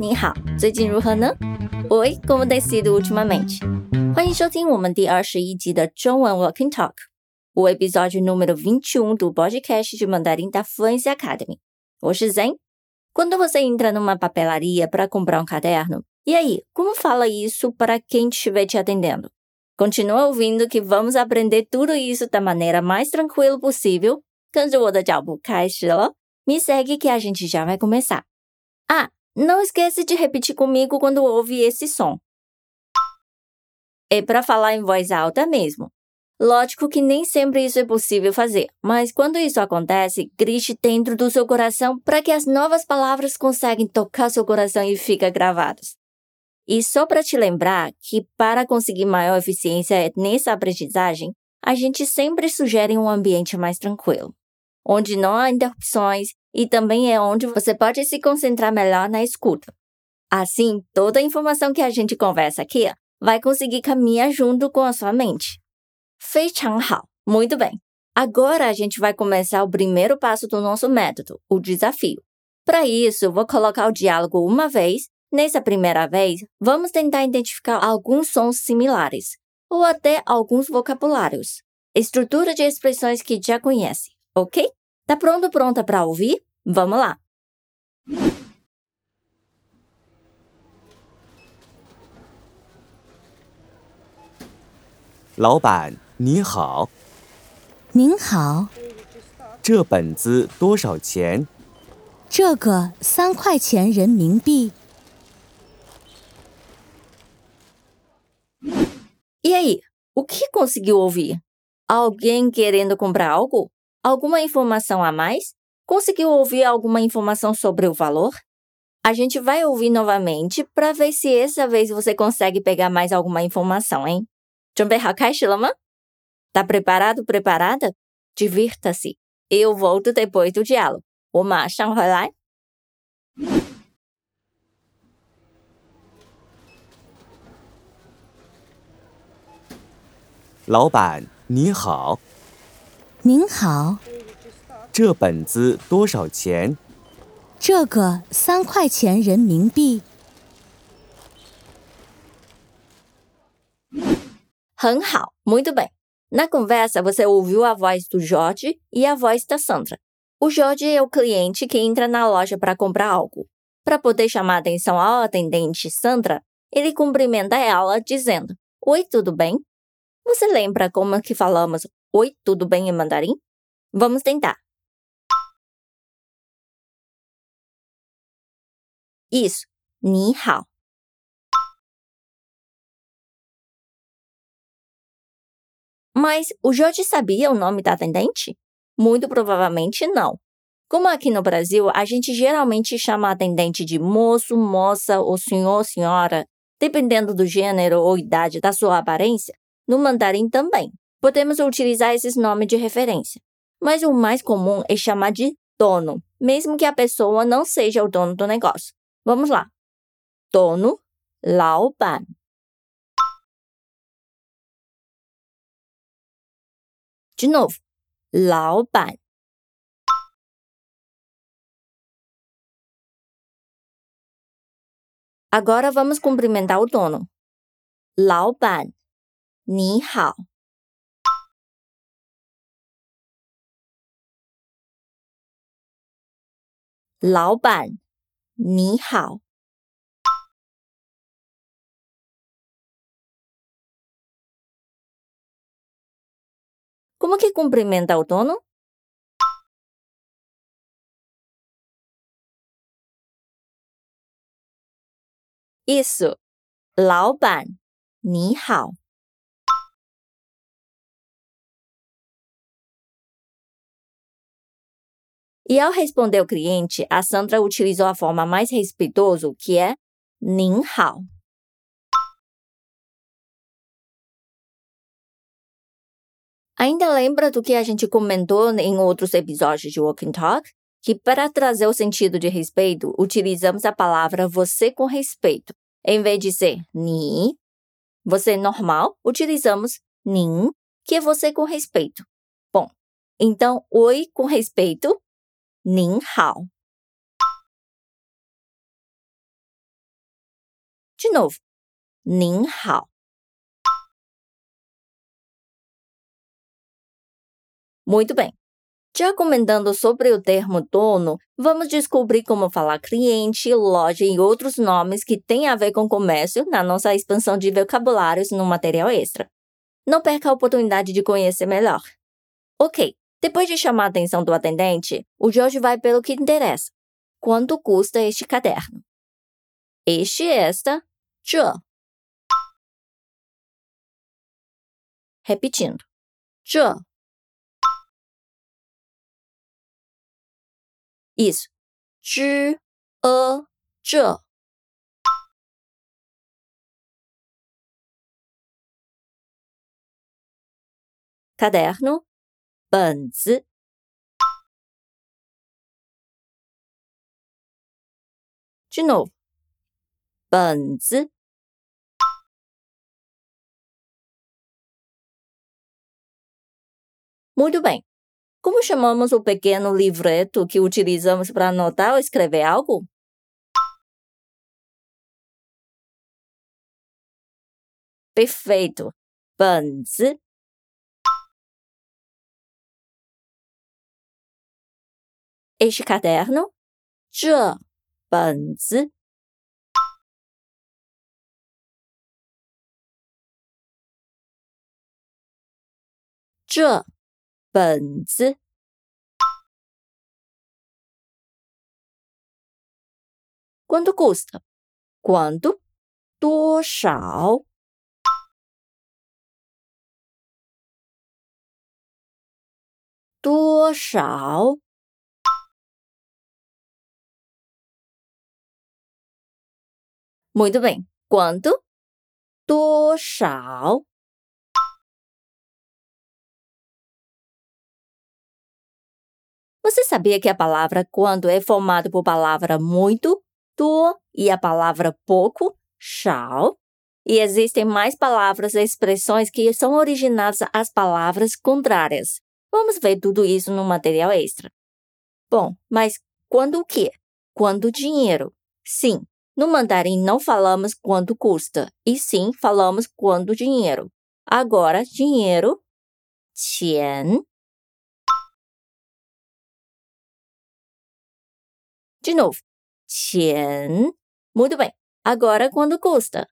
你好，最近如何呢？Oi, como tem sido ultimamente？欢迎收听我们第二十一集的中文 Walking Talk，o episódio número 21 do podcast de mandarim da Fluency Academy。我是 Zen。Quando você entra numa papelaria para comprar um caderno, e aí, como fala isso para quem estiver te atendendo? Continua ouvindo que vamos aprender tudo isso da maneira mais tranquila possível. 跟着我的脚步开始了，me segue que a gente já vai começar. Ah, não esquece de repetir comigo quando ouve esse som. É para falar em voz alta mesmo. Lógico que nem sempre isso é possível fazer, mas quando isso acontece, grite dentro do seu coração para que as novas palavras conseguem tocar seu coração e ficar gravadas. E só para te lembrar que para conseguir maior eficiência nessa aprendizagem, a gente sempre sugere um ambiente mais tranquilo, onde não há interrupções e também é onde você pode se concentrar melhor na escuta. Assim, toda a informação que a gente conversa aqui vai conseguir caminhar junto com a sua mente. Fei hao. Muito bem. Agora a gente vai começar o primeiro passo do nosso método, o desafio. Para isso, vou colocar o diálogo uma vez. Nessa primeira vez, vamos tentar identificar alguns sons similares, ou até alguns vocabulários, estrutura de expressões que já conhece, ok? Tá pronto, pronta para ouvir? Vamos lá! 老板你好，您好，这本子多少钱？这个三块钱人民币。E aí, o que conseguiu ouvir? Alguém querendo comprar algo? Alguma informação a mais? Conseguiu ouvir alguma informação sobre o valor? A gente vai ouvir novamente para ver se essa vez você consegue pegar mais alguma informação, hein? 准备好开始了吗？Tá preparado, preparada? Divirta-se. Eu volto depois do diálogo. 我马上回来。老板你好， 您好，这本子多少钱？这个三块钱人民币。很好，muito bem. Na conversa, você ouviu a voz do Jorge e a voz da Sandra. O Jorge é o cliente que entra na loja para comprar algo. Para poder chamar a atenção ao atendente Sandra, ele cumprimenta ela dizendo: Oi, tudo bem? Você lembra como que falamos Oi, tudo bem em mandarim? Vamos tentar. Isso, ni hao. Mas o Jorge sabia o nome da atendente? Muito provavelmente não. Como aqui no Brasil, a gente geralmente chama a atendente de moço, moça ou senhor, senhora, dependendo do gênero ou idade da sua aparência, no mandarim também podemos utilizar esses nomes de referência. Mas o mais comum é chamar de dono, mesmo que a pessoa não seja o dono do negócio. Vamos lá. Dono, Laoban. De novo, Laoban. Agora vamos cumprimentar o dono. Laoban, Ni Hao. 老板你好。Como que cumprimenta o dono? Isso. 老板，你好。E ao responder o cliente, a Sandra utilizou a forma mais respeitosa, que é 您好. Ainda lembra do que a gente comentou em outros episódios de Walking Talk? Que para trazer o sentido de respeito, utilizamos a palavra você com respeito. Em vez de ser ni, você normal, utilizamos nin, que é você com respeito. Bom, então oi com respeito 您好 novo. 您好。Muito bem. Já comentando sobre o termo dono, vamos descobrir como falar cliente, loja e outros nomes que têm a ver com comércio na nossa expansão de vocabulários no material extra. Não perca a oportunidade de conhecer melhor. Ok, depois de chamar a atenção do atendente, o Jorge vai pelo que interessa. Quanto custa este caderno? Este, esta, zhe. Repetindo. Zhe. Isso. Zhi, e, zhe. Caderno, 本子 De novo. 本子 Muito bem. Como chamamos o pequeno livreto que utilizamos para anotar ou escrever algo? Perfeito. 本子 Este caderno? 这本子这本子 Quanto custa? Quanto? 多少？多少 Muito bem. Quanto? Toshao. Você sabia que a palavra quando é formada por palavra muito, tu e a palavra pouco, shao? E existem mais palavras e expressões que são originadas às palavras contrárias. Vamos ver tudo isso no material extra. Bom, mas quando o quê? Quando dinheiro. Sim, no mandarim não falamos quanto custa, e sim falamos quando dinheiro. Agora, dinheiro, 钱 De novo, 钱. Muito bem. Agora, quando custa?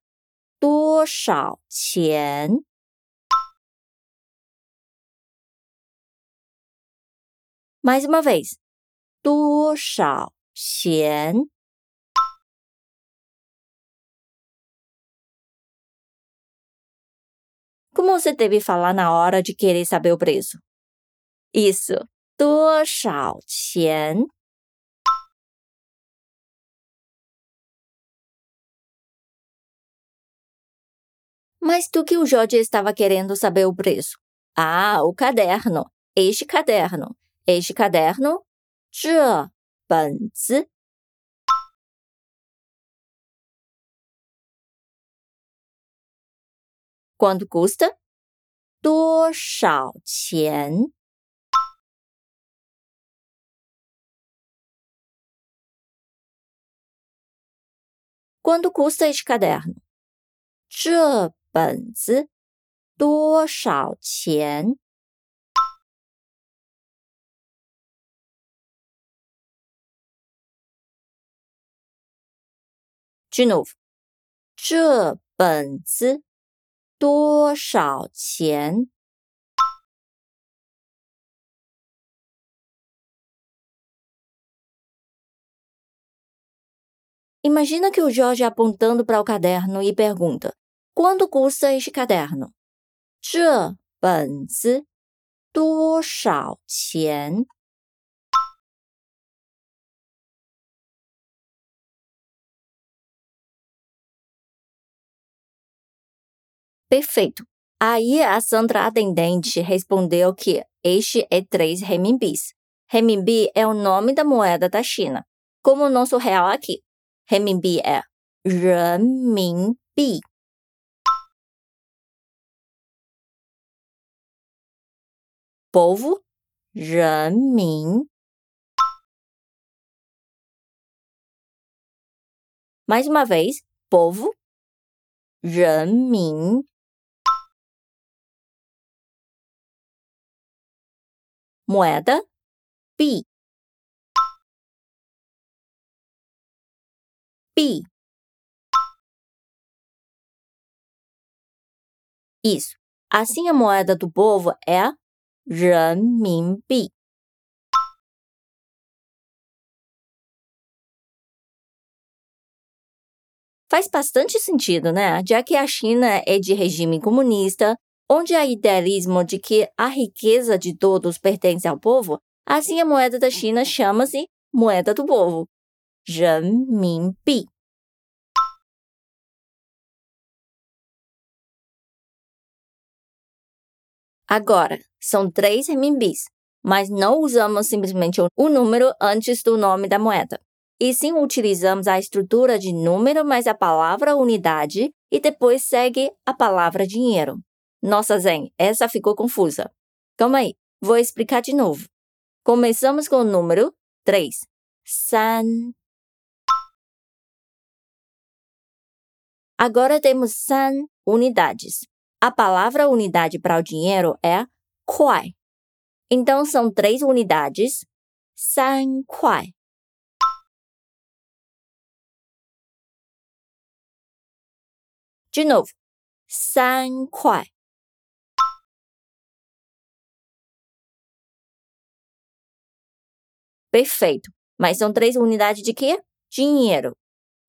多少钱? Mais uma vez. 多少钱? Como você deve falar na hora de querer saber o preço? Isso. 多少钱? Mas do que o Jorge estava querendo saber o preço? Ah, o caderno. Este caderno. Este caderno. 这本子. Quanto custa? 多少钱? Quanto custa este caderno? 这本子多少钱？De novo，这本子多少钱？Imagina que o Jorge apontando para o caderno e pergunta: Quanto custa este caderno? 这本子多少钱 ？Perfeito. Aí a Sandra atendente respondeu que este é 3 renminbis. Renminbi é o nome da moeda da China, como o nosso real aqui. Renminbi é 人民币。povo, 人民. Mais uma vez, povo, 人民 ，moeda 币币。Isso. Assim a moeda do povo é renminbi. Faz bastante sentido, né? Já que a China é de regime comunista, onde há idealismo de que a riqueza de todos pertence ao povo, assim a moeda da China chama-se moeda do povo, renminbi. Agora, são três renminbis, mas não usamos simplesmente o número antes do nome da moeda. E sim utilizamos a estrutura de número mais a palavra unidade e depois segue a palavra dinheiro. Nossa, Zen, essa ficou confusa. Calma aí, vou explicar de novo. Começamos com o número 3. San. Agora temos san unidades. A palavra unidade para o dinheiro é kuai. Então são três unidades, san kuai. De novo, san kuai. Perfeito. Mas são três unidades de quê? Dinheiro.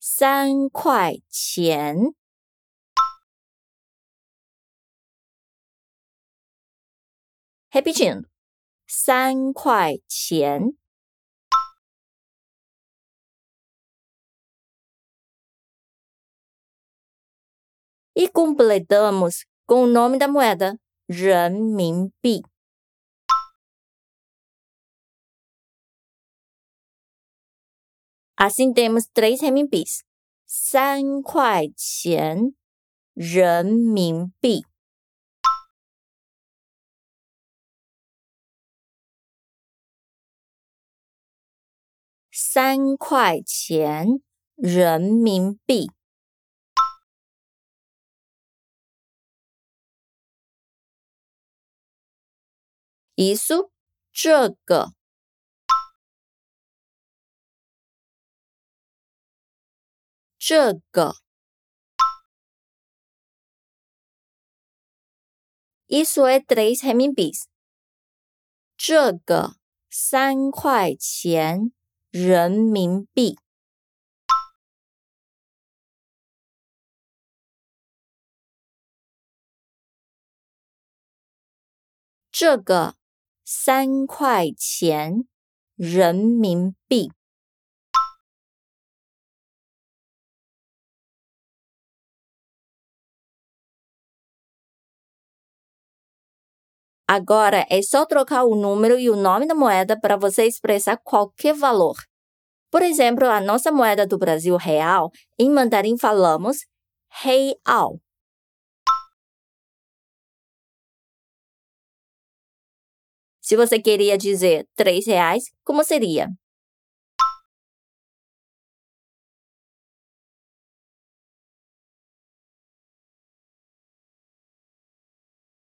San kuai qian. Repetindo. San kuai qian. E completamos com o nome da moeda, renminbi. Assim temos três renminbis. 三块钱人民币。三块钱人民币。Isso，这个，这个。Isso é três renminbis。这个三块钱。人民币。这个三块钱人民币。Agora é só trocar o número e o nome da moeda para você expressar qualquer valor. Por exemplo, a nossa moeda do Brasil real, em mandarim falamos real. Se você queria dizer três reais, como seria?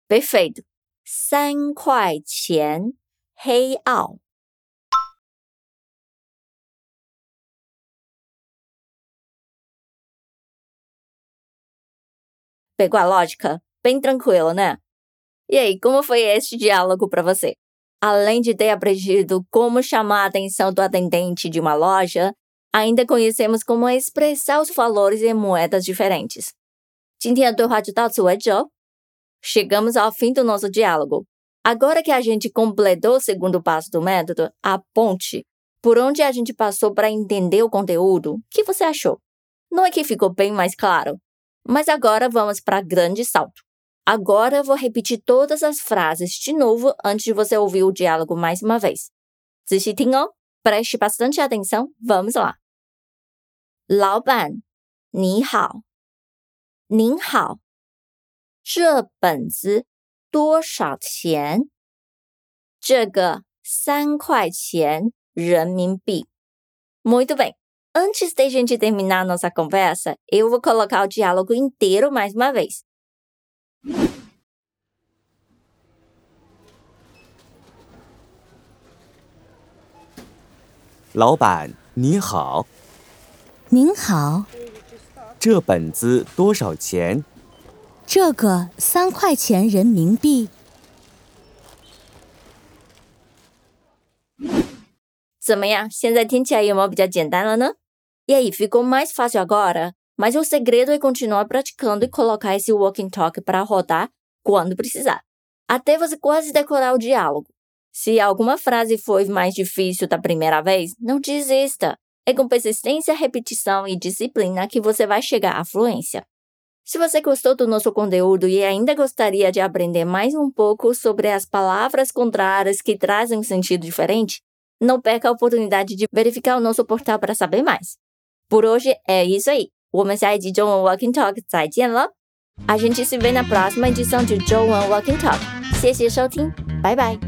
Perfeito. 三块钱黑澳。Pegou a lógica? Bem tranquilo, né? E aí, como foi este diálogo para você? Além de ter aprendido como chamar a atenção do atendente de uma loja, ainda conhecemos como expressar os valores em moedas diferentes. 今天的对话就到此为止哦。 Chegamos ao fim do nosso diálogo. Agora que a gente completou o segundo passo do método, a ponte, por onde a gente passou para entender o conteúdo, o que você achou? Não é que ficou bem mais claro? Mas agora vamos para grande salto. Agora eu vou repetir todas as frases de novo antes de você ouvir o diálogo mais uma vez. 仔细听哦, preste bastante atenção, vamos lá. 老板，你好。您好。 这本子多少钱？这个三块钱人民币。Muito bem. antes da gente terminar nossa conversa, eu vou colocar o diálogo inteiro mais uma vez. 老板你好，您好，这本子多少钱？这个三块钱人民币。怎么样？现在听起来有没有比较简单了呢？E aí, ficou mais fácil agora? Mas o segredo é continuar praticando e colocar esse walking talk para rodar quando precisar, até você quase decorar o diálogo. Se alguma frase foi mais difícil da primeira vez, não desista. É com persistência, repetição e disciplina que você vai chegar à fluência. Se você gostou do nosso conteúdo e ainda gostaria de aprender mais um pouco sobre as palavras contrárias que trazem um sentido diferente, não perca a oportunidade de verificar o nosso portal para saber mais. Por hoje é isso aí. 我们下一集中文 Walking Talk 再见了。a gente se vê na próxima edição de 中文 Walking Talk。谢谢收听，拜拜。